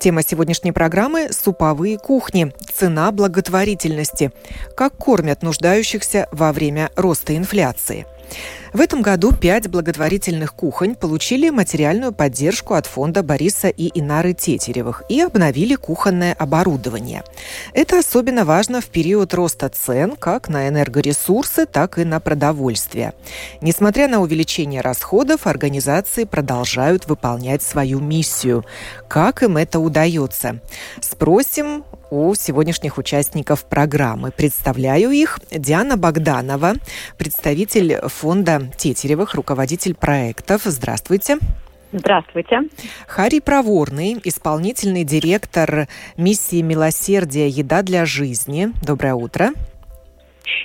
Тема сегодняшней программы – суповые кухни. Цена благотворительности. Как кормят нуждающихся во время роста инфляции. В этом году пять благотворительных кухонь получили материальную поддержку от фонда Бориса и Инары Тетеревых и обновили кухонное оборудование. Это особенно важно в период роста цен как на энергоресурсы, так и на продовольствие. Несмотря на увеличение расходов, организации продолжают выполнять свою миссию. Как им это удается? Спросим у сегодняшних участников программы. Представляю их. Диана Богданова, представитель фонда Тетеревых, руководитель проектов. Здравствуйте. Здравствуйте. Харри Проворный, исполнительный директор миссии милосердия «Еда для жизни». Доброе утро.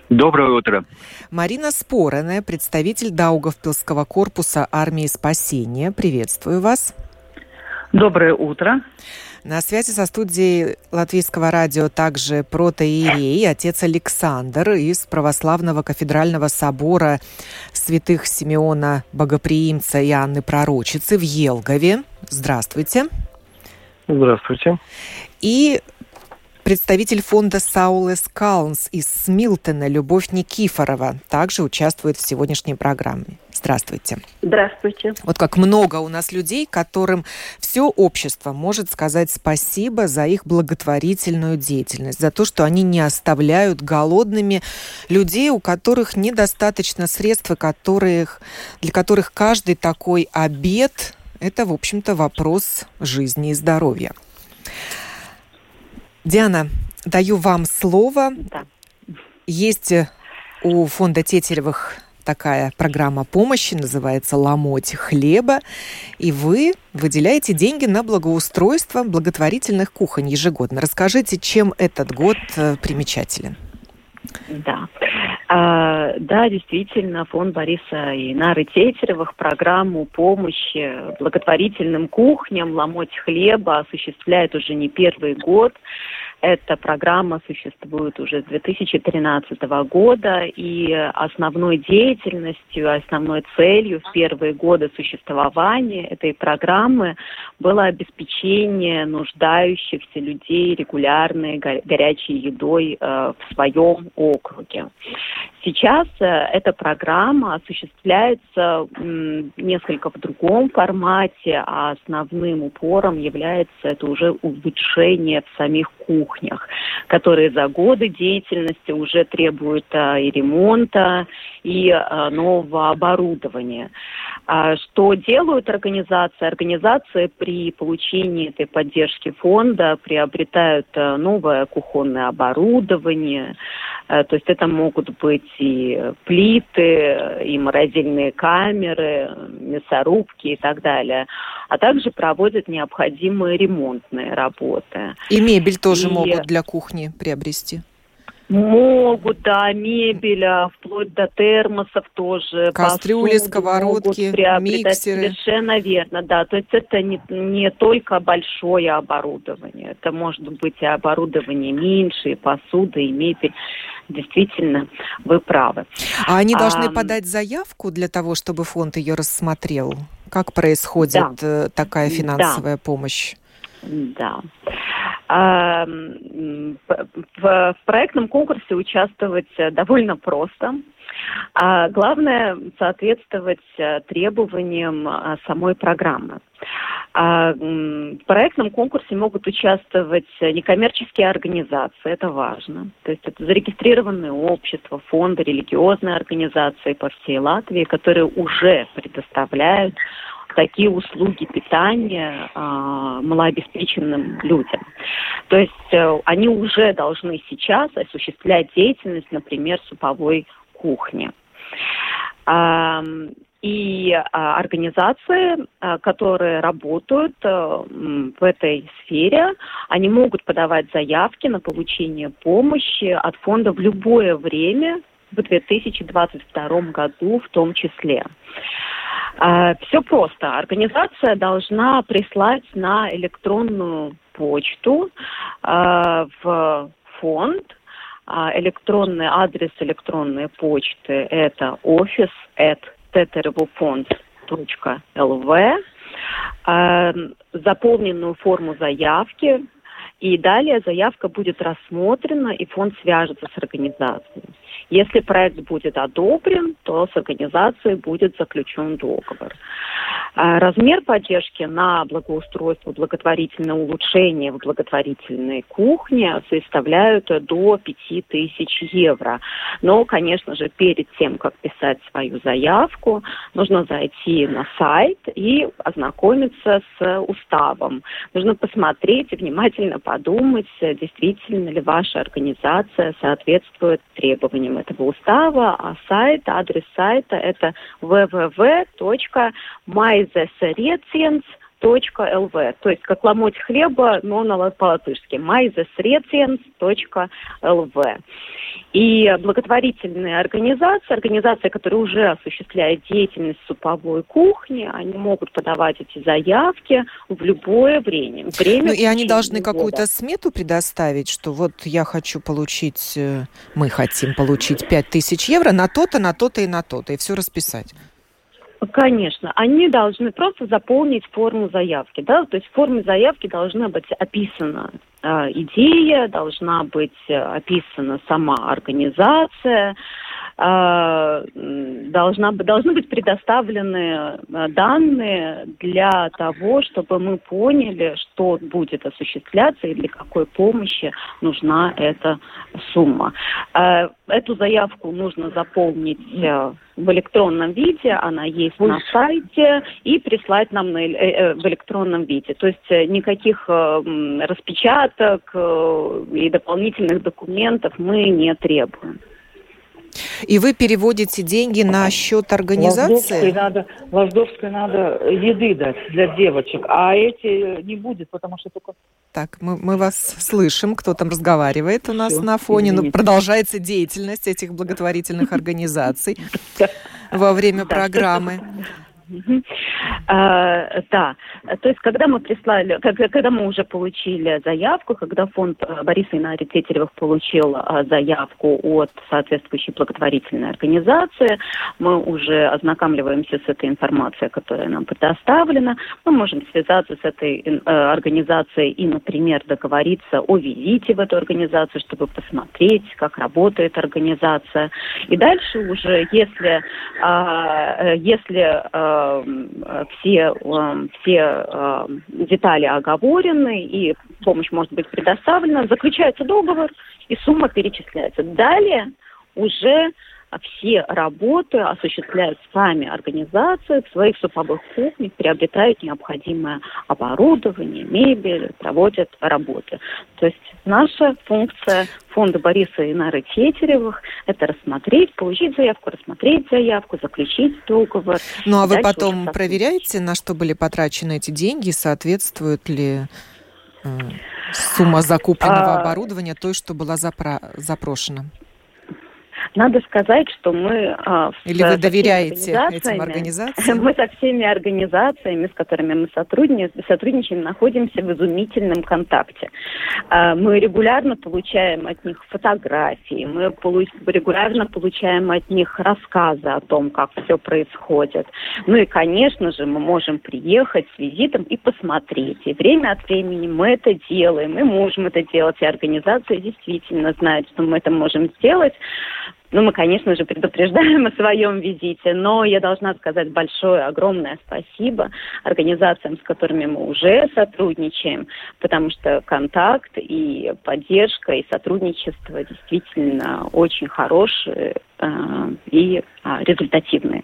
Доброе утро. Марина Спореная, представитель Даугавпилского корпуса армии спасения. Приветствую вас. Доброе утро. На связи со студией Латвийского радио также протоиерей, отец Александр из Православного кафедрального собора святых Симеона Богоприимца и Анны Пророчицы в Елгове. Здравствуйте. Здравствуйте. И Представитель фонда Саулес Каунс из Смилтона Любовь Никифорова также участвует в сегодняшней программе. Здравствуйте. Здравствуйте. Вот как много у нас людей, которым все общество может сказать спасибо за их благотворительную деятельность, за то, что они не оставляют голодными людей, у которых недостаточно средств, которых, для которых каждый такой обед – это, в общем-то, вопрос жизни и здоровья. Диана, даю вам слово. Да. Есть у фонда Тетеревых такая программа помощи, называется «Ломоть хлеба», и вы выделяете деньги на благоустройство благотворительных кухонь ежегодно. Расскажите, чем этот год э, примечателен? Да. А, да, действительно, фонд Бориса и Нары Тетеревых программу помощи благотворительным кухням «Ломоть хлеба» осуществляет уже не первый год. Эта программа существует уже с 2013 года, и основной деятельностью, основной целью в первые годы существования этой программы было обеспечение нуждающихся людей регулярной горячей едой э, в своем округе. Сейчас э, эта программа осуществляется несколько в другом формате, а основным упором является это уже улучшение в самих кухнях, которые за годы деятельности уже требуют э, и ремонта, и э, нового оборудования. А что делают организации? Организации при получении этой поддержки фонда приобретают новое кухонное оборудование, то есть это могут быть и плиты, и морозильные камеры, мясорубки и так далее. А также проводят необходимые ремонтные работы. И мебель тоже и... могут для кухни приобрести? Могут, да, мебель, а вплоть до термосов тоже. Кастрюли, сковородки, миксеры. Совершенно верно, да. То есть это не, не только большое оборудование. Это может быть и оборудование меньше, и посуда, и мебель. Действительно, вы правы. А они должны а, подать заявку для того, чтобы фонд ее рассмотрел? Как происходит да, э, такая финансовая да. помощь? Да. В проектном конкурсе участвовать довольно просто. А главное соответствовать э, требованиям э, самой программы. А в проектном конкурсе могут участвовать некоммерческие организации, это важно. То есть это зарегистрированные общества, фонды, религиозные организации по всей Латвии, которые уже предоставляют такие услуги питания э, малообеспеченным людям. То есть э, они уже должны сейчас осуществлять деятельность, например, суповой кухни. Э, и э, организации, э, которые работают э, в этой сфере, они могут подавать заявки на получение помощи от фонда в любое время в 2022 году в том числе. А, Все просто. Организация должна прислать на электронную почту а, в фонд электронный адрес электронной почты это офис at tetervofond.lv заполненную форму заявки и далее заявка будет рассмотрена, и фонд свяжется с организацией. Если проект будет одобрен, то с организацией будет заключен договор. А, размер поддержки на благоустройство, благотворительное улучшение в благотворительной кухне составляют до 5000 евро. Но, конечно же, перед тем, как писать свою заявку, нужно зайти на сайт и ознакомиться с уставом. Нужно посмотреть и внимательно подумать, действительно ли ваша организация соответствует требованиям этого устава, а сайт, адрес сайта это www.myzesrecience.lv то есть как ломоть хлеба, но на по-латышски, myzesrecience.lv. И благотворительные организации, организации, которые уже осуществляют деятельность суповой кухни, они могут подавать эти заявки в любое время. время ну и они должны какую-то смету предоставить, что вот я хочу получить, э, мы хотим получить 5000 евро на то-то, на то-то и на то-то, и все расписать. Конечно, они должны просто заполнить форму заявки, да, то есть в форме заявки должна быть описана э, идея, должна быть э, описана сама организация, должна, должны быть предоставлены э, данные для того, чтобы мы поняли, что будет осуществляться и для какой помощи нужна эта сумма. Э, эту заявку нужно заполнить в электронном виде, она есть на сайте, и прислать нам на, в электронном виде. То есть никаких распечаток и дополнительных документов мы не требуем. И вы переводите деньги на счет организации? Лождовской надо, Лождовской надо еды дать для девочек, а эти не будет, потому что только... Так, мы, мы вас слышим, кто там разговаривает у нас Все, на фоне. Ну, продолжается деятельность этих благотворительных организаций во время программы. А, да, то есть когда мы прислали, когда мы уже получили заявку, когда фонд э, Бориса Инари Тетеревых получил э, заявку от соответствующей благотворительной организации, мы уже ознакомливаемся с этой информацией, которая нам предоставлена, мы можем связаться с этой э, организацией и, например, договориться о визите в эту организацию, чтобы посмотреть, как работает организация. И дальше уже, если, а, если а, Э, все, э, все э, детали оговорены и помощь может быть предоставлена, заключается договор и сумма перечисляется. Далее уже все работы осуществляют сами организации в своих суповых кухнях, приобретают необходимое оборудование, мебель, проводят работы. То есть наша функция фонда Бориса и Нары Тетеревых – это рассмотреть, получить заявку, рассмотреть заявку, заключить договор. Ну а вы потом проверяете, на что были потрачены эти деньги, соответствует ли э, сумма закупленного а... оборудования той, что была запро... запрошена? Надо сказать, что мы... А, Или вы доверяете этим организациям? Мы со всеми организациями, с которыми мы сотрудничаем, находимся в изумительном контакте. А, мы регулярно получаем от них фотографии, мы регулярно получаем от них рассказы о том, как все происходит. Ну и, конечно же, мы можем приехать с визитом и посмотреть. И время от времени мы это делаем, мы можем это делать, и организация действительно знает, что мы это можем сделать. Ну, мы, конечно же, предупреждаем о своем визите, но я должна сказать большое, огромное спасибо организациям, с которыми мы уже сотрудничаем, потому что контакт и поддержка и сотрудничество действительно очень хорошие э, и э, результативные.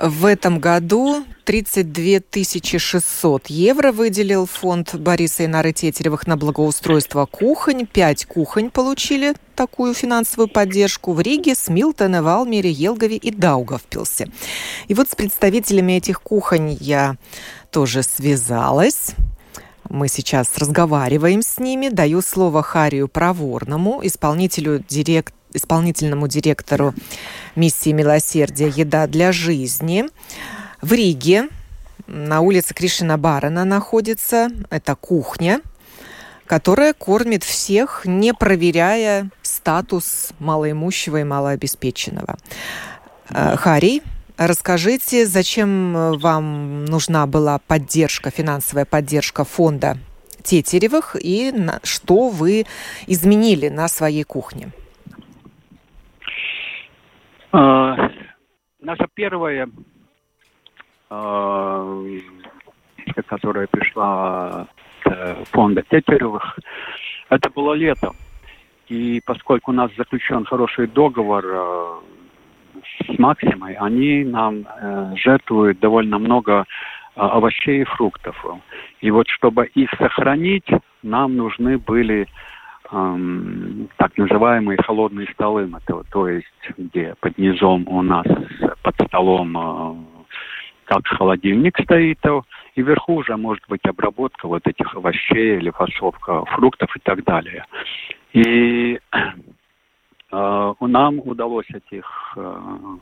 В этом году 32 600 евро выделил фонд Бориса Инары Тетеревых на благоустройство кухонь. Пять кухонь получили такую финансовую поддержку в Риге, Смилтоне, Валмере, Елгове и Даугавпилсе. И вот с представителями этих кухонь я тоже связалась. Мы сейчас разговариваем с ними. Даю слово Харию Проворному, исполнителю директ исполнительному директору миссии милосердия «Еда для жизни». В Риге на улице Кришина Барана находится. Это кухня, которая кормит всех, не проверяя статус малоимущего и малообеспеченного. Э, Харий, расскажите, зачем вам нужна была поддержка, финансовая поддержка фонда Тетеревых и что вы изменили на своей кухне? А, наша первая а, которая пришла от фонда Тетеревых, это было летом. И поскольку у нас заключен хороший договор э, с Максимой, они нам э, жертвуют довольно много э, овощей и фруктов. И вот чтобы их сохранить, нам нужны были так называемые холодные столы, то, то есть где под низом у нас под столом э, как холодильник стоит, и вверху уже может быть обработка вот этих овощей или фасовка фруктов и так далее. И э, нам удалось этих, э,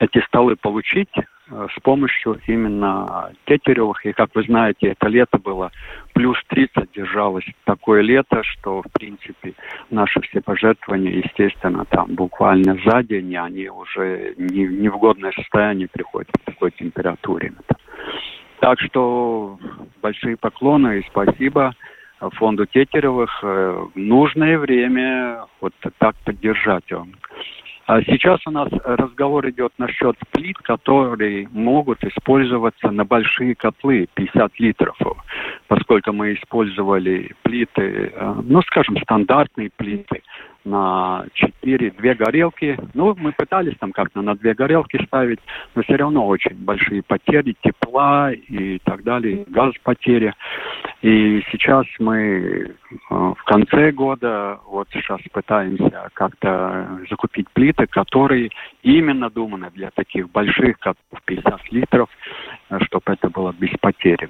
эти столы получить с помощью именно тетеревых. И, как вы знаете, это лето было плюс 30 держалось. Такое лето, что, в принципе, наши все пожертвования, естественно, там буквально за день они уже не, не в годное состояние приходят к такой температуре. Так что большие поклоны и спасибо фонду Тетеревых. Э, нужное время вот так поддержать. А сейчас у нас разговор идет насчет плит, которые могут использоваться на большие котлы, 50 литров, поскольку мы использовали плиты, э, ну, скажем, стандартные плиты, на 4, две горелки. Ну, мы пытались там как-то на две горелки ставить, но все равно очень большие потери тепла и так далее, газ потери. И сейчас мы э, в конце года вот сейчас пытаемся как-то закупить плиты, которые именно думаны для таких больших, как 50 литров, чтобы это было без потери.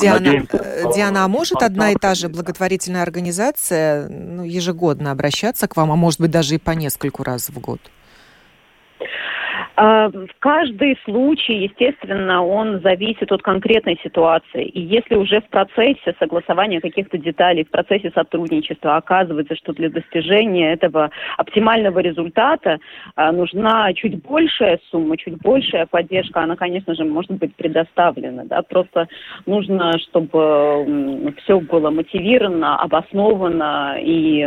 Диана, Надеемся, э, Диана, а может одна и та же благотворительная организация ну, ежегодно обращаться к вам, а может быть даже и по нескольку раз в год? А, каждый случай, естественно, он зависит от конкретной ситуации. И если уже в процессе согласования каких-то деталей, в процессе сотрудничества оказывается, что для достижения этого оптимального результата а, нужна чуть большая сумма, чуть большая поддержка, она, конечно же, может быть предоставлена. Да? Просто нужно, чтобы все было мотивировано, обосновано, и,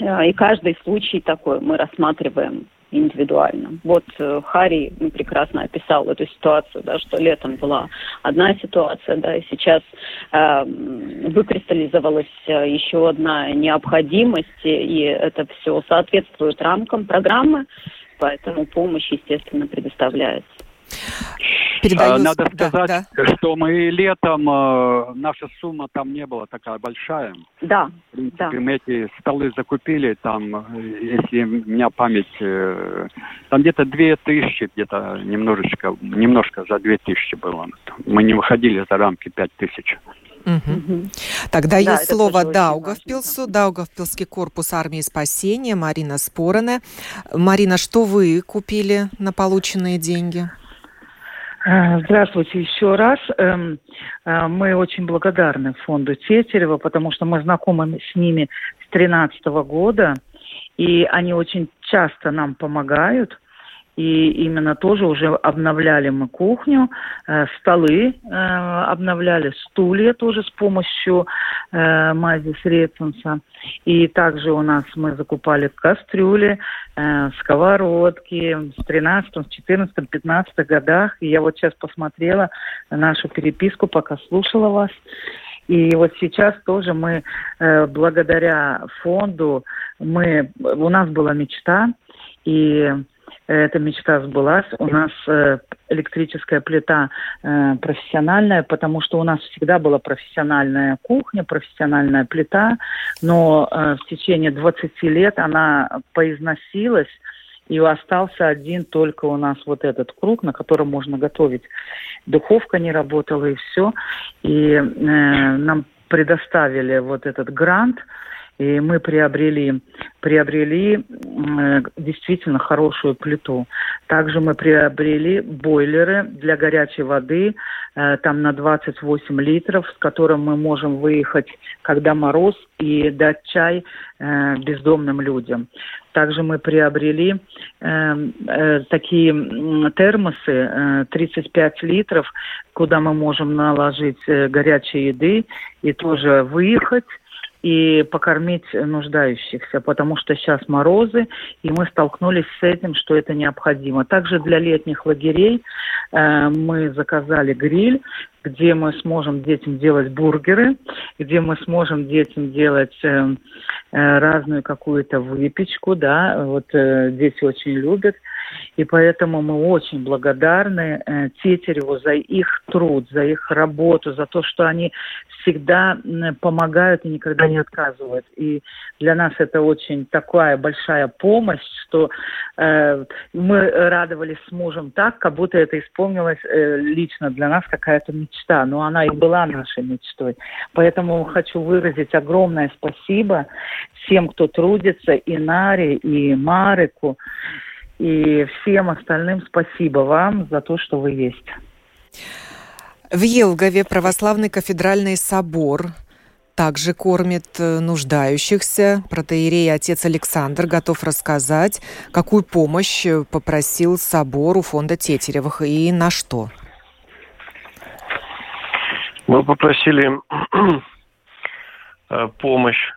э, и каждый случай такой мы рассматриваем индивидуально. Вот э, Харри ну, прекрасно описал эту ситуацию, да, что летом была одна ситуация, да, и сейчас э, выкристаллизовалась еще одна необходимость, и это все соответствует рамкам программы, поэтому помощь, естественно, предоставляется. Передаю... А, надо сказать, да, да. что мы летом, э, наша сумма там не была такая большая. Да. В принципе, да. мы эти столы закупили, там, если у меня память, э, там где-то две тысячи, где-то немножечко, немножко за две тысячи было. Мы не выходили за рамки пять тысяч. Угу. Тогда да, есть слово Даугавпилсу, Даугавпилский корпус армии спасения, Марина Спорона. Марина, что вы купили на полученные деньги? Э, здравствуйте еще раз. Эм, э, мы очень благодарны фонду Тетерева, потому что мы знакомы с ними с 2013 года, и они очень часто нам помогают – и именно тоже уже обновляли мы кухню, э, столы э, обновляли, стулья тоже с помощью э, мази Средсенса. И также у нас мы закупали кастрюли, э, сковородки в 13, 14, 15 годах. И я вот сейчас посмотрела нашу переписку, пока слушала вас. И вот сейчас тоже мы, э, благодаря фонду, мы, у нас была мечта, и эта мечта сбылась. У нас э, электрическая плита э, профессиональная, потому что у нас всегда была профессиональная кухня, профессиональная плита, но э, в течение 20 лет она поизносилась, и остался один только у нас вот этот круг, на котором можно готовить. Духовка не работала и все. И э, нам предоставили вот этот грант – И мы приобрели, приобрели э, действительно хорошую плиту. Также мы приобрели бойлеры для горячей воды, э, там на 28 литров, с которым мы можем выехать, когда мороз, и дать чай э, бездомным людям. Также мы приобрели э, э, такие термосы э, 35 литров, куда мы можем наложить э, горячей еды и тоже выехать и покормить нуждающихся, потому что сейчас морозы, и мы столкнулись с этим, что это необходимо. Также для летних лагерей э, мы заказали гриль, где мы сможем детям делать бургеры, где мы сможем детям делать э, э, разную какую-то выпечку, да, вот э, дети очень любят. И поэтому мы очень благодарны э, Тетереву за их труд, за их работу, за то, что они всегда помогают и никогда не отказывают. И для нас это очень такая большая помощь, что э, мы радовались с мужем так, как будто это исполнилось э, лично для нас какая-то мечта. Но она и была нашей мечтой. Поэтому хочу выразить огромное спасибо всем, кто трудится, и Наре, и Марику, и всем остальным спасибо вам за то, что вы есть. В Елгове православный кафедральный собор также кормит э, нуждающихся. Протеерей отец Александр готов рассказать, какую помощь э, попросил собор у фонда Тетеревых и на что. Мы попросили э, помощь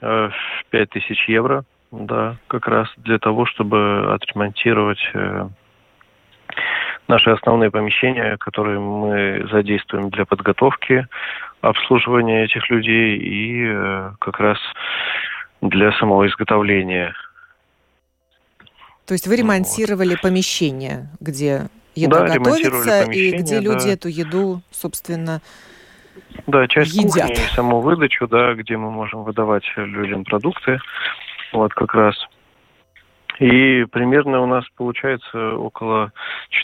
в 5000 евро да, как раз для того, чтобы отремонтировать э, наши основные помещения, которые мы задействуем для подготовки обслуживания этих людей и э, как раз для самого изготовления. То есть вы ремонтировали вот. помещение, где еда да, готовится и где люди да. эту еду, собственно, да, часть едят. кухни, саму выдачу, да, где мы можем выдавать людям продукты. Вот как раз. И примерно у нас получается около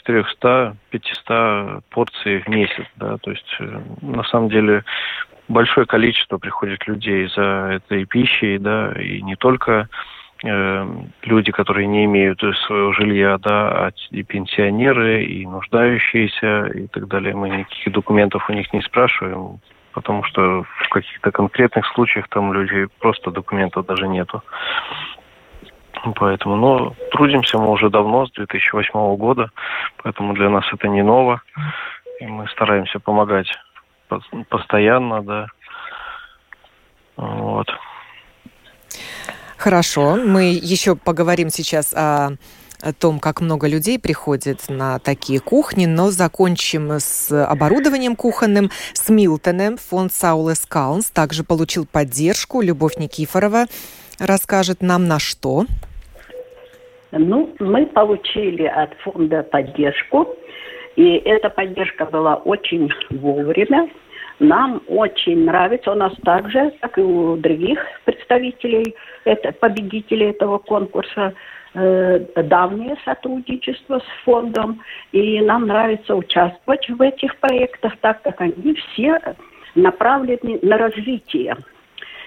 400-500 порций в месяц, да, то есть э, на самом деле большое количество приходит людей за этой пищей, да, и не только э, люди, которые не имеют своего жилья, да, а и пенсионеры, и нуждающиеся, и так далее. Мы никаких документов у них не спрашиваем, потому что в каких-то конкретных случаях там людей просто документов даже нету. Поэтому, но трудимся мы уже давно, с 2008 года, поэтому для нас это не ново. И мы стараемся помогать постоянно, да. Вот. Хорошо, мы еще поговорим сейчас о о том, как много людей приходит на такие кухни, но закончим с оборудованием кухонным, с Милтоном. Фонд Саулес Калнс также получил поддержку. Любовь Никифорова расскажет нам на что. Ну, мы получили от фонда поддержку, и эта поддержка была очень вовремя. Нам очень нравится, у нас также, как и у других представителей, это, победителей этого конкурса, давнее сотрудничество с фондом, и нам нравится участвовать в этих проектах, так как они все направлены на развитие.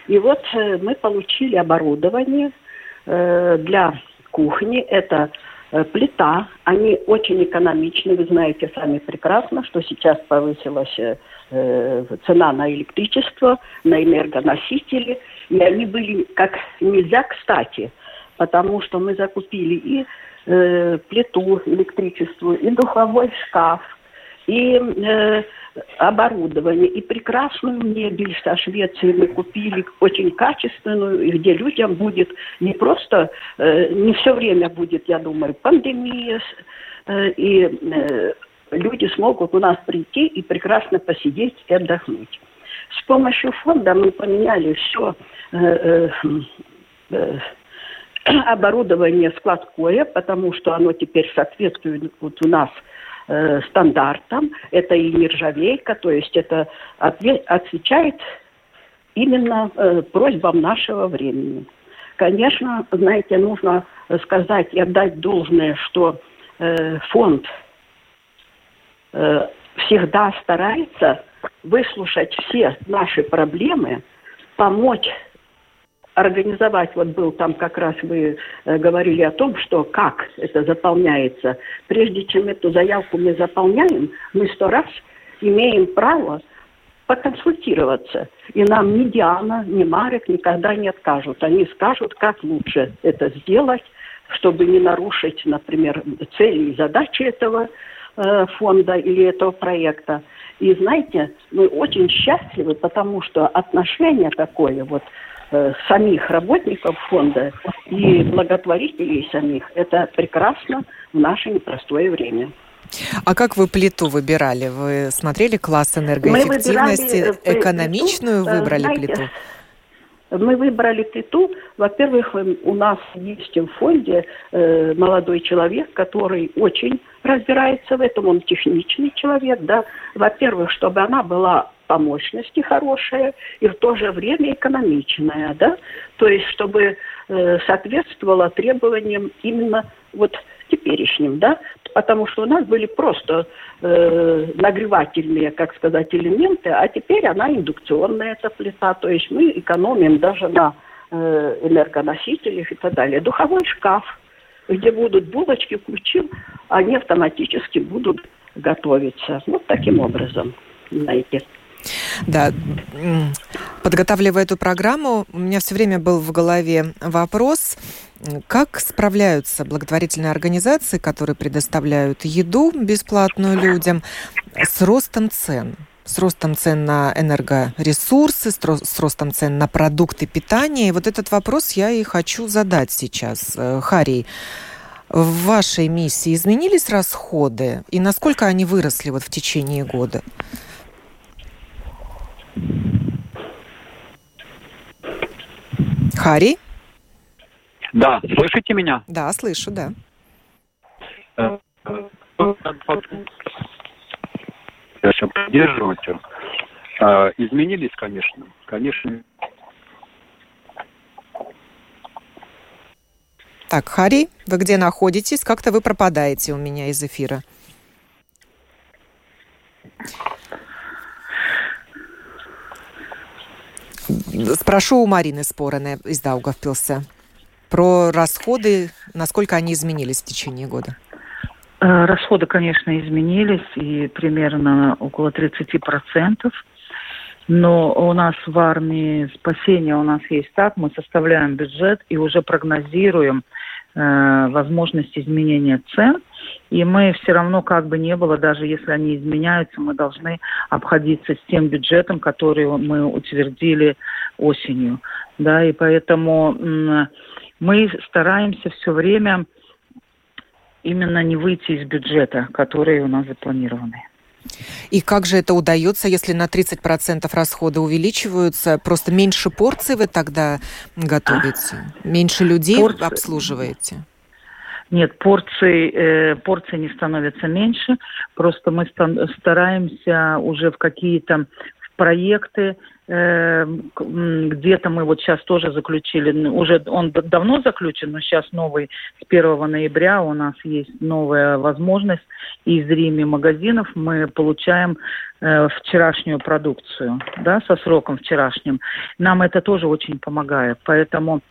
И вот э, мы получили оборудование э, для кухни. Это э, плита. Они очень экономичны. Вы знаете сами прекрасно, что сейчас повысилась э, э, цена на электричество, на энергоносители. И они были как нельзя кстати – потому что мы закупили и э, плиту электричество, и духовой шкаф, и э, оборудование, и прекрасную мебель со Швеции мы купили, очень качественную, где людям будет не просто, э, не все время будет, я думаю, пандемия, э, и э, люди смогут у нас прийти и прекрасно посидеть и отдохнуть. С помощью фонда мы поменяли все э, э, э оборудование складское, потому что оно теперь соответствует вот у нас э, стандартам. Это и нержавейка, то есть это отве- отвечает именно э, просьбам нашего времени. Конечно, знаете, нужно сказать и отдать должное, что э, фонд э, всегда старается выслушать все наши проблемы, помочь организовать, вот был там как раз вы э, говорили о том, что как это заполняется. Прежде чем эту заявку мы заполняем, мы сто раз имеем право поконсультироваться. И нам ни Диана, ни Марик никогда не откажут. Они скажут, как лучше это сделать, чтобы не нарушить, например, цели и задачи этого э, фонда или этого проекта. И знаете, мы очень счастливы, потому что отношение такое вот э, самих работников фонда и благотворителей самих, это прекрасно в наше непростое время. А как вы плиту выбирали? Вы смотрели класс энергоэффективности? Выбирали э, Экономичную плиту, выбрали знаете, плиту? Мы выбрали плиту. Во-первых, у нас есть в фонде э, молодой человек, который очень разбирается в этом. Он техничный человек, да. Во-первых, чтобы она была по мощности хорошая и в то же время экономичная, да. То есть, чтобы э, соответствовала требованиям именно вот теперешним, да, потому что у нас были просто э, нагревательные, как сказать, элементы, а теперь она индукционная, эта плита, то есть мы экономим даже на э, энергоносителях и так далее. Духовой шкаф, где будут булочки, включил, они автоматически будут готовиться. Вот таким образом, знаете. Да, подготавливая эту программу, у меня все время был в голове вопрос, как справляются благотворительные организации, которые предоставляют еду бесплатную людям, с ростом цен? с ростом цен на энергоресурсы, с ростом цен на продукты питания. И вот этот вопрос я и хочу задать сейчас. Э, Харий, в вашей миссии изменились расходы? И насколько они выросли вот в течение года? Харри? Да, слышите меня? Да, слышу, да. Конечно, поддерживать. А, изменились, конечно. Конечно. Так, Хари, вы где находитесь? Как-то вы пропадаете у меня из эфира. Спрошу у Марины Спорены из Даугавпилса про расходы, насколько они изменились в течение года. Э, расходы, конечно, изменились, и примерно около 30%. Но у нас в армии спасения у нас есть так, мы составляем бюджет и уже прогнозируем возможность изменения цен. И мы все равно, как бы не было, даже если они изменяются, мы должны обходиться с тем бюджетом, который мы утвердили осенью. Да, и поэтому мы стараемся все время именно не выйти из бюджета, которые у нас запланированы. И как же это удается, если на 30% расходы увеличиваются? Просто меньше порций вы тогда готовите? Меньше людей Порци... обслуживаете? Нет, порции, э, порции не становятся меньше. Просто мы стараемся уже в какие-то проекты где-то мы вот сейчас тоже заключили, уже он давно заключен, но сейчас новый, с 1 ноября у нас есть новая возможность. Из Риме магазинов мы получаем э, вчерашнюю продукцию, да, со сроком вчерашним. Нам это тоже очень помогает, поэтому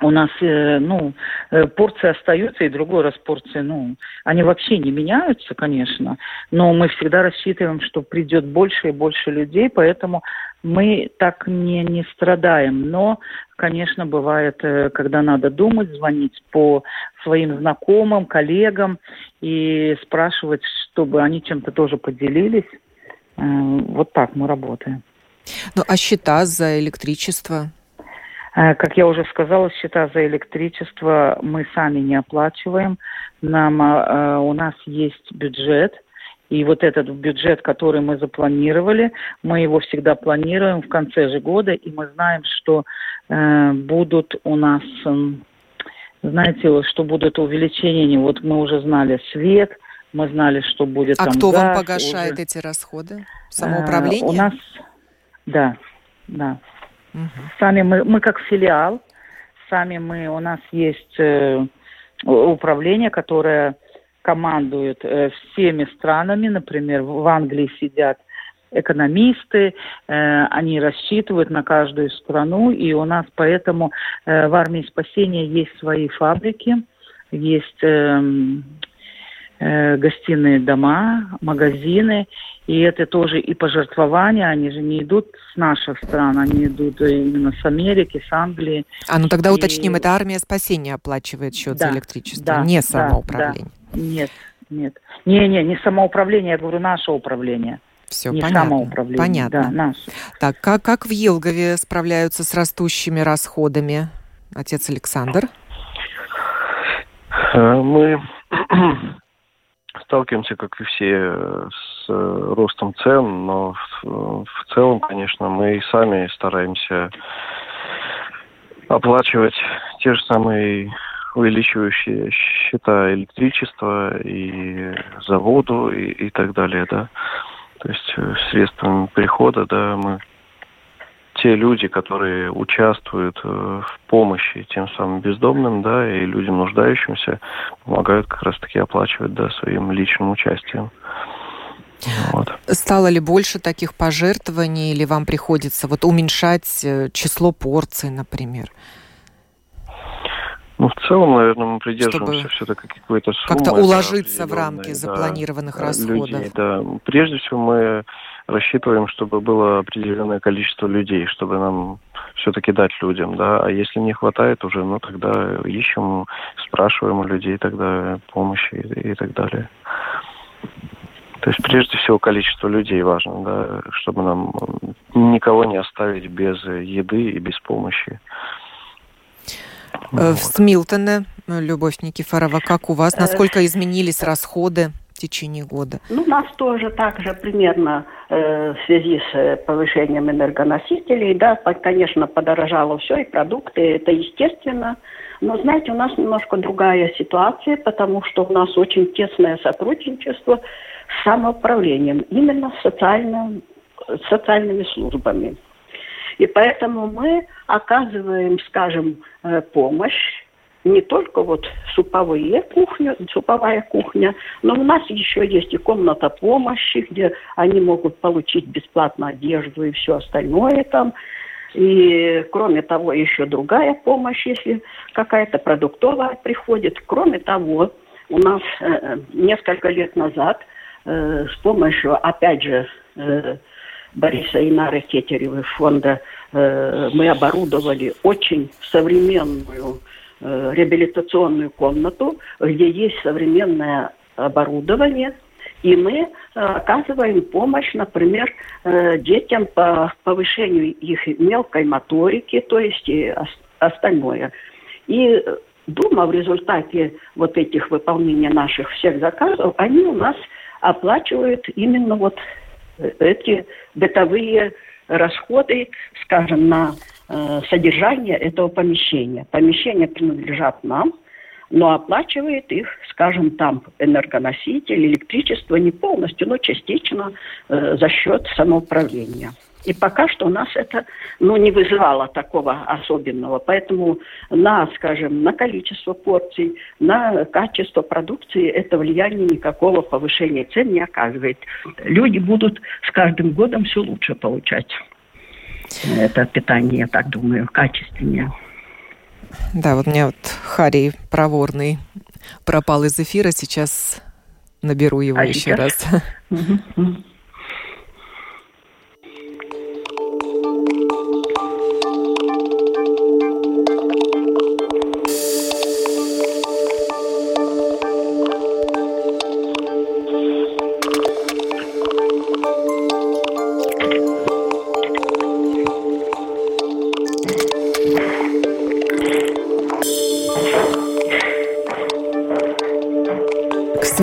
у нас, э, ну, э, порции остаются, и другой раз порции, ну, они вообще не меняются, конечно, но мы всегда рассчитываем, что придет больше и больше людей, поэтому мы так не, не страдаем. Но, конечно, бывает, э, когда надо думать, звонить по своим знакомым, коллегам и спрашивать, чтобы они чем-то тоже поделились. Вот так мы работаем. Ну, а счета за электричество? Э, как я уже сказала, счета за электричество мы сами не оплачиваем. Нам, э, у нас есть бюджет, и вот этот бюджет, который мы запланировали, мы его всегда планируем в конце же года, и мы знаем, что э, будут у нас, э, знаете, что будут увеличения. Вот мы уже знали свет, мы знали, что будет. А там кто газ, вам погашает уже... эти расходы? Самоуправление? Э, у нас, да, да. Сами мы, мы как филиал, сами мы, у нас есть э, управление, которое командует э, всеми странами. Например, в Англии сидят экономисты, э, они рассчитывают на каждую страну, и у нас поэтому э, в армии спасения есть свои фабрики, есть э, э, гостиные дома, магазины, и это тоже и пожертвования, они же не идут с наших стран, они идут именно с Америки, с Англии. А ну тогда и... уточним, это армия спасения оплачивает счет да, за электричество, да, не самоуправление. Да, нет, нет. Не-не, не самоуправление, я говорю, наше управление. Все, не понятно. самоуправление. Понятно. Да, наше. Так, как, как в Елгове справляются с растущими расходами, отец Александр? Э, мы сталкиваемся, как и все, с ростом цен, но в, в целом, конечно, мы и сами стараемся оплачивать те же самые увеличивающие счета электричества и за воду и, и так далее, да. То есть э, средствами прихода, да, мы те люди, которые участвуют э, в помощи тем самым бездомным, да, и людям нуждающимся, помогают как раз-таки оплачивать, да, своим личным участием. Вот. Стало ли больше таких пожертвований, или вам приходится вот уменьшать э, число порций, например? Ну, в целом, наверное, мы придерживаемся все-таки какой-то суммы. Как-то уложиться в рамки да, запланированных расходов. Людей, да. Прежде всего, мы рассчитываем, чтобы было определенное количество людей, чтобы нам все-таки дать людям, да. А если не хватает уже, ну, тогда ищем, спрашиваем у людей тогда помощи и, и так далее. То есть прежде всего количество людей важно, да, чтобы нам никого не оставить без еды и без помощи. Э, в Смилтоне, Любовь Никифорова, как у вас? Э, Насколько изменились расходы в течение года? Ну, у нас тоже так же примерно э, в связи с э, повышением энергоносителей. Да, конечно, подорожало все, и продукты, это естественно. Но, знаете, у нас немножко другая ситуация, потому что у нас очень тесное сотрудничество с самоуправлением, именно с социальным, социальными службами. И поэтому мы оказываем, скажем, э, помощь не только вот суповые кухни, суповая кухня, но у нас еще есть и комната помощи, где они могут получить бесплатно одежду и все остальное там. И кроме того, еще другая помощь, если какая-то продуктовая приходит. Кроме того, у нас э, несколько лет назад э, с помощью, опять же, э, Бориса и Нары фонда э, мы оборудовали очень современную э, реабилитационную комнату, где есть современное оборудование, и мы э, оказываем помощь, например, э, детям по повышению их мелкой моторики, то есть и остальное. И Дума в результате вот этих выполнения наших всех заказов, они у нас оплачивают именно вот эти бытовые расходы, скажем, на э, содержание этого помещения. Помещения принадлежат нам, но оплачивает их, скажем, там энергоноситель, электричество не полностью, но частично э, за счет самоуправления. И пока что у нас это ну, не вызывало такого особенного. Поэтому на, скажем, на количество порций, на качество продукции это влияние никакого повышения цен не оказывает. Люди будут с каждым годом все лучше получать это питание, я так думаю, качественнее. Да, вот у меня вот Харий проворный пропал из эфира, сейчас наберу его а еще сейчас? раз.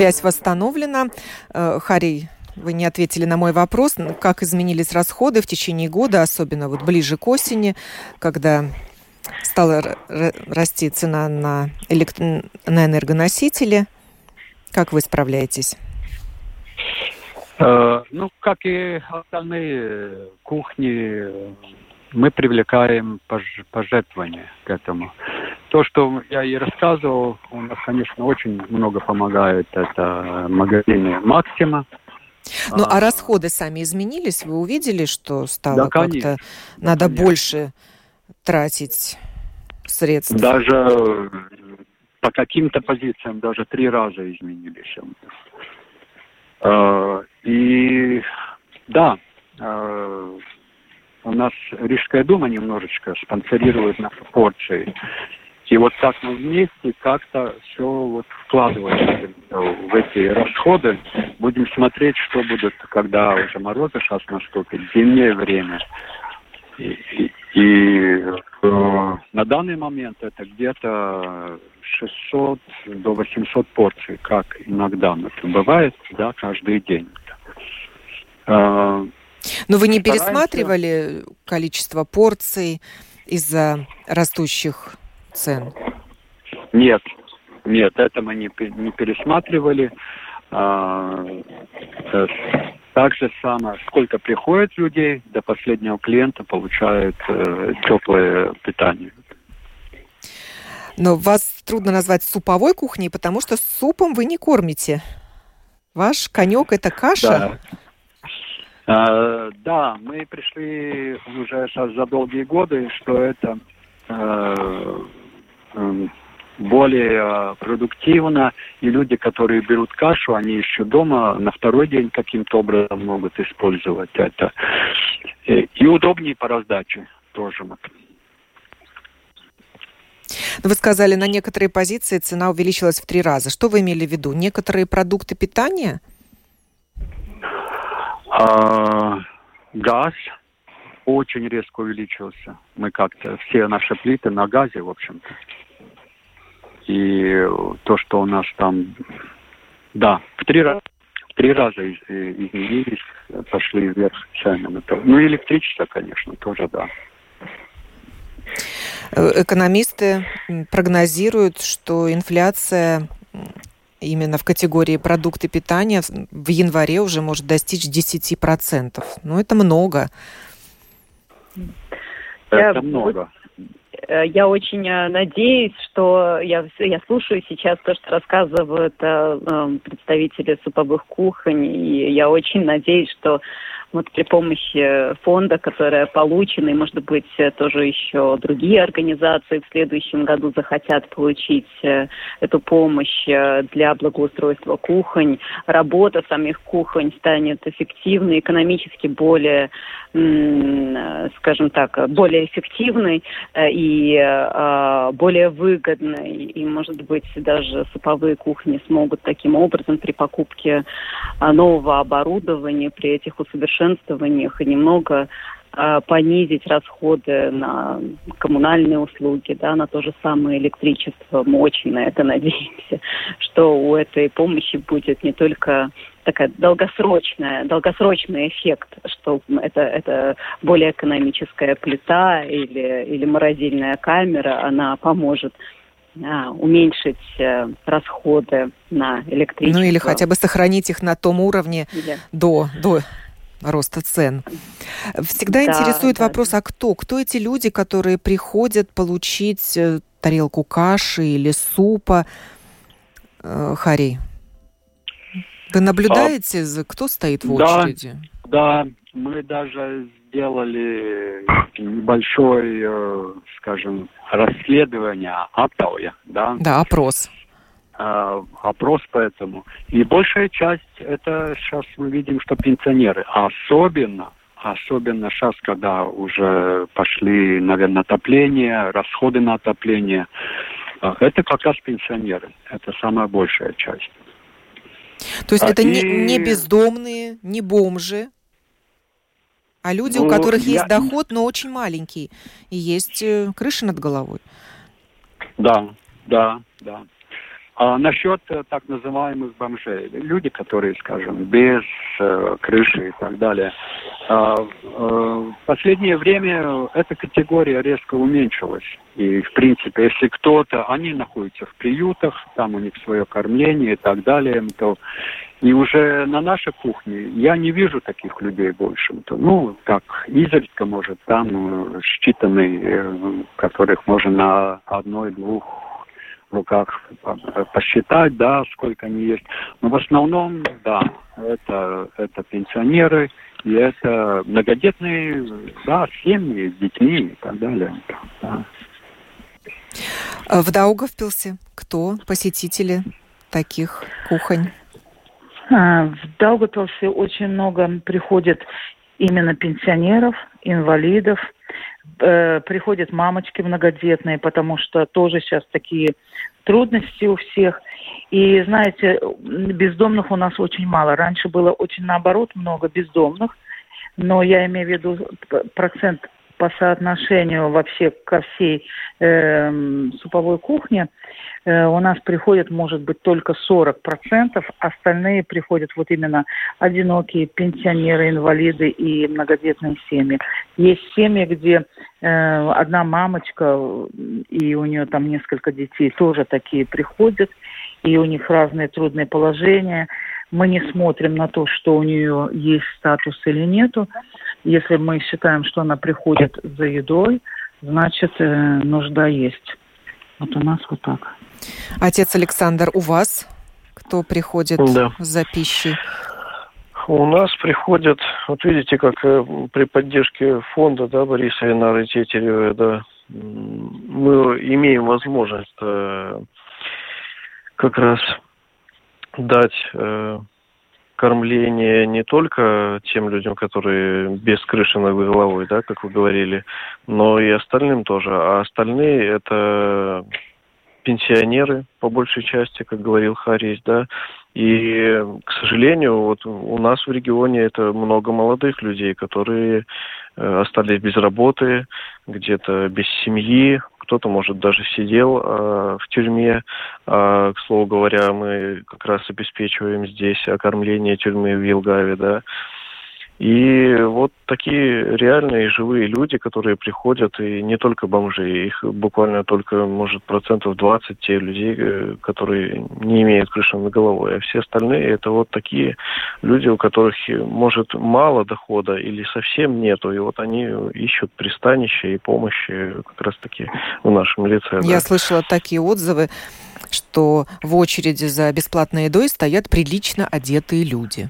Связь восстановлена. Э, Харий, вы не ответили на мой вопрос, как изменились расходы в течение года, особенно вот ближе к осени, когда стала расти цена на, элект... на энергоносители. Как вы справляетесь? Э, ну, как и остальные кухни, мы привлекаем пожертвования к этому. То, что я и рассказывал, у нас, конечно, очень много помогает. Это магазины «Максима», Ну, а, а расходы сами изменились? Вы увидели, что стало да, как-то надо конечно. больше тратить средств? Даже по каким-то позициям даже три раза изменились. А, и да, а, у нас Рижская дума немножечко спонсорирует наши порции. И вот так мы вместе как-то все вот вкладываем в эти расходы. Будем смотреть, что будет, когда уже морозы сейчас наступит, зимнее время. И, и, и э, на данный момент это где-то 600 до 800 порций, как иногда это бывает, да, каждый день. Э, Но вы не пересматривали количество порций из-за растущих цен? Нет, нет, это мы не, не пересматривали. А, так же самое, сколько приходит людей, до последнего клиента получает э, теплое питание. Но вас трудно назвать суповой кухней, потому что супом вы не кормите. Ваш конек это каша. Да. А, да, мы пришли уже сейчас за долгие годы, что это э, более э, продуктивно, и люди, которые берут кашу, они еще дома на второй день каким-то образом могут использовать это. Э, и удобнее по раздаче тоже. Ну, вы сказали, на некоторые позиции цена увеличилась в три раза. Что вы имели в виду? Некоторые продукты питания? А, газ очень резко увеличился. Мы как-то все наши плиты на газе, в общем-то. И то, что у нас там, да, в три раза три раза изменились, пошли вверх цены. Ну, электричество, конечно, тоже, да. Экономисты прогнозируют, что инфляция именно в категории продукты питания в январе уже может достичь 10%. Ну, это много. Это много. Э, я очень э, надеюсь, что я, я слушаю сейчас то, что рассказывают э, представители суповых кухонь, и я очень надеюсь, что вот при помощи фонда, которое получено, и, может быть, тоже еще другие организации в следующем году захотят получить эту помощь для благоустройства кухонь, работа самих кухонь станет эффективной, экономически более скажем так, более эффективной э, и э, более выгодной. И, может быть, даже суповые кухни смогут таким образом при покупке э, нового оборудования, при этих усовершенствованиях и немного понизить расходы на коммунальные услуги, да, на то же самое электричество. Мы очень на это надеемся, что у этой помощи будет не только такая долгосрочная, долгосрочный эффект, что это, это более экономическая плита или, или морозильная камера, она поможет а, уменьшить а, расходы на электричество. Ну или хотя бы сохранить их на том уровне да. до, до роста цен. Всегда да, интересует да. вопрос, а кто? Кто эти люди, которые приходят получить э, тарелку каши или супа? Э, Хари. Вы наблюдаете, а, кто стоит в очереди? Да, мы даже сделали небольшой, э, скажем, расследование, оптовое, да? Да, опрос. Э, опрос поэтому. И большая часть, это сейчас мы видим, что пенсионеры. Особенно, особенно сейчас, когда уже пошли, наверное, отопление, расходы на отопление, э, это как раз пенсионеры. Это самая большая часть. То есть а это и... не, не бездомные, не бомжи, а люди, ну, у которых я... есть доход, но очень маленький, и есть э, крыша над головой. Да, да, да. А насчет э, так называемых бомжей, люди, которые, скажем, без э, крыши и так далее, э, э, в последнее время эта категория резко уменьшилась. И, в принципе, если кто-то, они находятся в приютах, там у них свое кормление и так далее, то и уже на нашей кухне я не вижу таких людей больше. То, ну, как изредка, может, там э, считанные, э, которых можно на одной-двух руках посчитать, да, сколько они есть. Но в основном, да, это, это пенсионеры, и это многодетные, да, семьи с детьми и так далее. Да. В Даугавпилсе кто посетители таких кухонь? А, в Даугавпилсе очень много приходит именно пенсионеров, инвалидов, э, приходят мамочки многодетные, потому что тоже сейчас такие трудности у всех. И знаете, бездомных у нас очень мало. Раньше было очень наоборот много бездомных, но я имею в виду процент по соотношению вообще ко всей э, суповой кухне э, у нас приходит, может быть, только 40%, остальные приходят вот именно одинокие пенсионеры, инвалиды и многодетные семьи. Есть семьи, где э, одна мамочка и у нее там несколько детей тоже такие приходят, и у них разные трудные положения. Мы не смотрим на то, что у нее есть статус или нету. Если мы считаем, что она приходит за едой, значит, э, нужда есть. Вот у нас вот так. Отец Александр, у вас кто приходит да. за пищей? У нас приходят, вот видите, как э, при поддержке фонда, да, Бориса Инары Тетерева, да, мы имеем возможность э, как раз дать э, кормление не только тем людям, которые без крыши над головой, да, как вы говорили, но и остальным тоже. А остальные это пенсионеры, по большей части, как говорил Харис, да, и, к сожалению, вот у нас в регионе это много молодых людей, которые э, остались без работы, где-то без семьи, кто-то, может, даже сидел э, в тюрьме. Э, к слову говоря, мы как раз обеспечиваем здесь окормление тюрьмы в Вилгаве, да. И вот такие реальные живые люди, которые приходят, и не только бомжи, их буквально только, может, процентов 20 те людей, э, которые не имеют крыши над головой, а все остальные это вот такие люди, у которых, может, мало дохода или совсем нету, и вот они ищут пристанище и помощи как раз-таки в нашем лице. Я да. слышала такие отзывы, что в очереди за бесплатной едой стоят прилично одетые люди.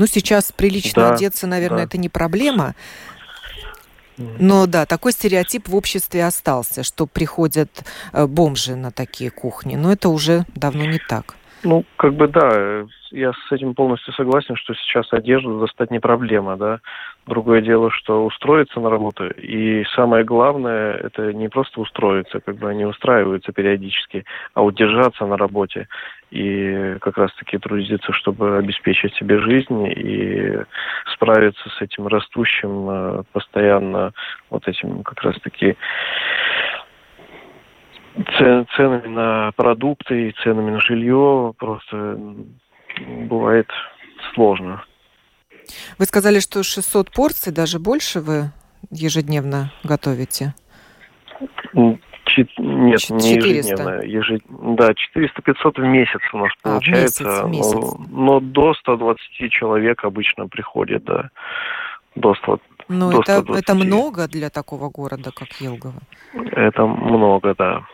Ну, сейчас прилично да, одеться, наверное, да. это не проблема. Но да, такой стереотип в обществе остался, что приходят э, бомжи на такие кухни. Но это уже давно не так. Ну, как бы да, я с этим полностью согласен, что сейчас одежду достать не проблема, да. Другое дело, что устроиться на работу. И самое главное, это не просто устроиться, как бы они устраиваются периодически, а удержаться на работе. И как раз-таки трудиться, чтобы обеспечить себе жизнь и справиться с этим растущим э, постоянно вот этим как раз-таки ценами на продукты и ценами на жилье просто бывает сложно. Вы сказали, что 600 порций, даже больше вы ежедневно готовите? Чет... Нет, 400. не ежедневно. Ежед... Да, 400-500 в месяц у нас а, получается. Месяц, месяц. Но, но до 120 человек обычно приходит, да. До 100, ну, это, это много для такого города, как Елгово? Это много, да.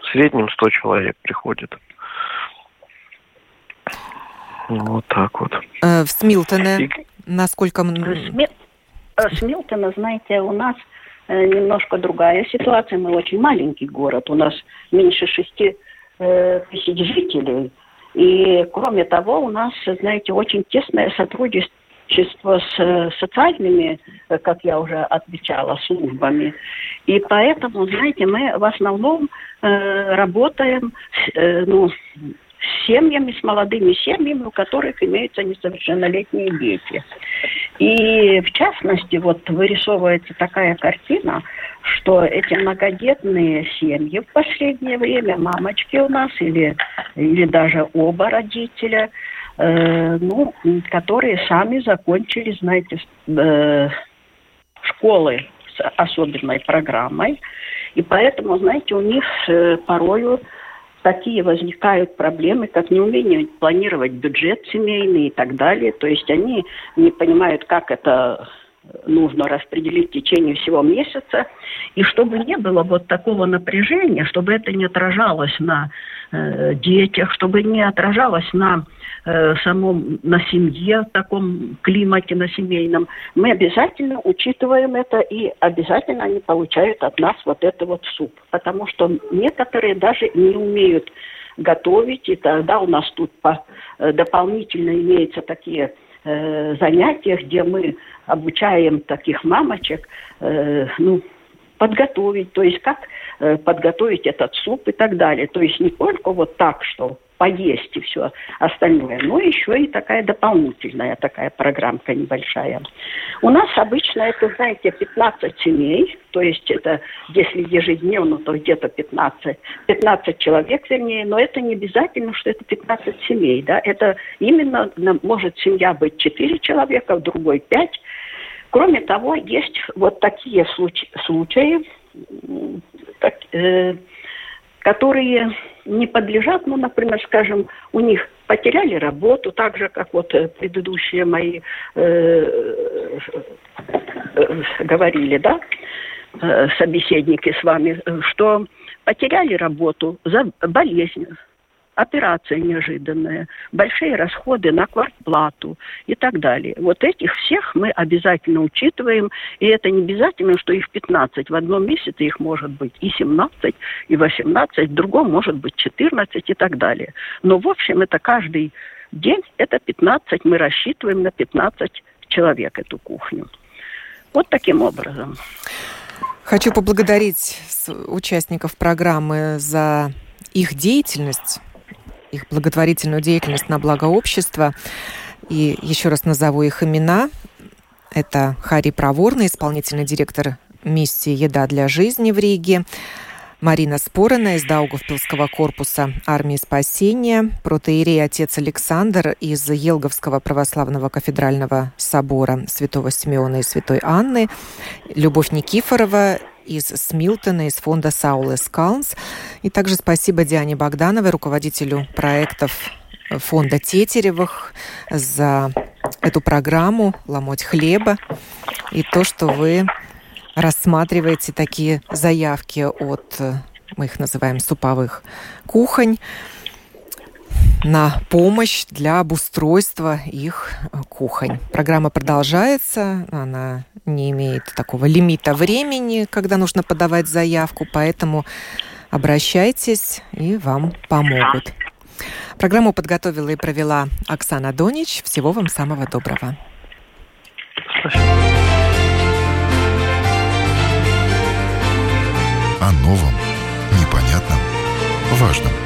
В среднем 100 человек приходит. Вот так вот. Э, в Смилтоне И... насколько... Сми... Э, Смилтона, знаете, у нас э, немножко другая ситуация. Мы очень маленький город. У нас меньше шести э, тысяч жителей. И кроме того, у нас, знаете, очень тесное сотрудничество с социальными, как я уже отвечала, службами. И поэтому, знаете, мы в основном э, работаем э, ну, с семьями, с молодыми семьями, у которых имеются несовершеннолетние дети. И в частности, вот вырисовывается такая картина, что эти многодетные семьи в последнее время, мамочки у нас или, или даже оба родителя, э, ну, которые сами закончили, знаете, э, школы с особенной программой. И поэтому, знаете, у них э, порою такие возникают проблемы, как неумение планировать бюджет семейный и так далее. То есть они не понимают, как это нужно распределить в течение всего месяца, и чтобы не было вот такого напряжения, чтобы это не отражалось на э, детях, чтобы не отражалось на э, самом, на семье, в таком климате, на семейном, мы обязательно учитываем это, и обязательно они получают от нас вот это вот суп, потому что некоторые даже не умеют готовить, и тогда у нас тут по, э, дополнительно имеются такие занятия, где мы обучаем таких мамочек, э, ну, подготовить, то есть как э, подготовить этот суп и так далее. То есть не только вот так, что поесть и все остальное, но еще и такая дополнительная такая программка небольшая. У нас обычно это, знаете, 15 семей, то есть это, если ежедневно, то где-то 15, 15 человек, вернее, но это не обязательно, что это 15 семей, да, это именно, может семья быть 4 человека, в другой 5, Кроме того, есть вот такие случаи, случаи как, э, которые не подлежат, ну, например, скажем, у них потеряли работу, так же, как вот э, предыдущие мои э, э, говорили, да, э, собеседники с вами, что потеряли работу за болезнь, операция неожиданная, большие расходы на квартплату и так далее. Вот этих всех мы обязательно учитываем, и это не обязательно, что их 15. В одном месяце их может быть и 17, и 18, в другом может быть 14 и так далее. Но в общем это каждый день, это 15, мы рассчитываем на 15 человек эту кухню. Вот таким образом. Хочу поблагодарить участников программы за их деятельность их благотворительную деятельность на благо общества. И еще раз назову их имена. Это Хари Проворный, исполнительный директор миссии «Еда для жизни» в Риге, Марина Спорина из Даугавпилского корпуса армии спасения, протеерей отец Александр из Елговского православного кафедрального собора святого Симеона и святой Анны, Любовь Никифорова из Смилтона, из фонда Саулес Калнс. И также спасибо Диане Богдановой, руководителю проектов фонда Тетеревых, за эту программу «Ломоть хлеба» и то, что вы рассматриваете такие заявки от, мы их называем суповых кухонь, на помощь для обустройства их кухонь. Программа продолжается, она не имеет такого лимита времени, когда нужно подавать заявку, поэтому обращайтесь, и вам помогут. Программу подготовила и провела Оксана Донич. Всего вам самого доброго. О новом, непонятном, важном.